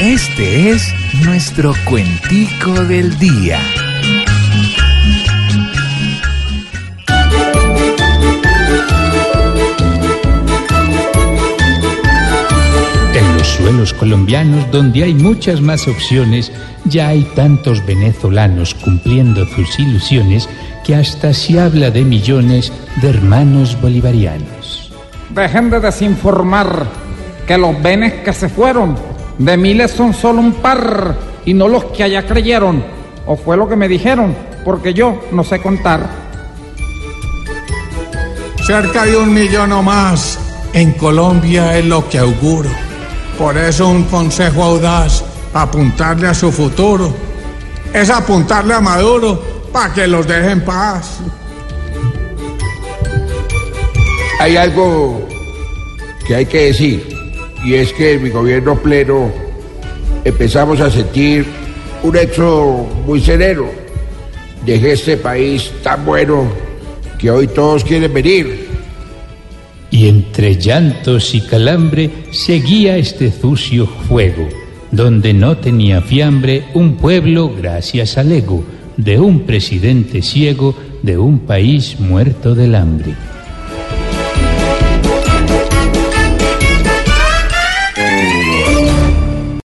Este es nuestro cuentico del día. En los suelos colombianos, donde hay muchas más opciones, ya hay tantos venezolanos cumpliendo sus ilusiones que hasta se habla de millones de hermanos bolivarianos. Dejen de desinformar que los venes que se fueron de miles son solo un par y no los que allá creyeron. O fue lo que me dijeron, porque yo no sé contar. Cerca de un millón o más en Colombia es lo que auguro. Por eso un consejo audaz, apuntarle a su futuro, es apuntarle a Maduro para que los deje en paz. Hay algo que hay que decir, y es que en mi gobierno pleno empezamos a sentir un hecho muy sereno. Dejé este país tan bueno que hoy todos quieren venir. Y entre llantos y calambre seguía este sucio fuego, donde no tenía fiambre un pueblo gracias al ego de un presidente ciego de un país muerto del hambre.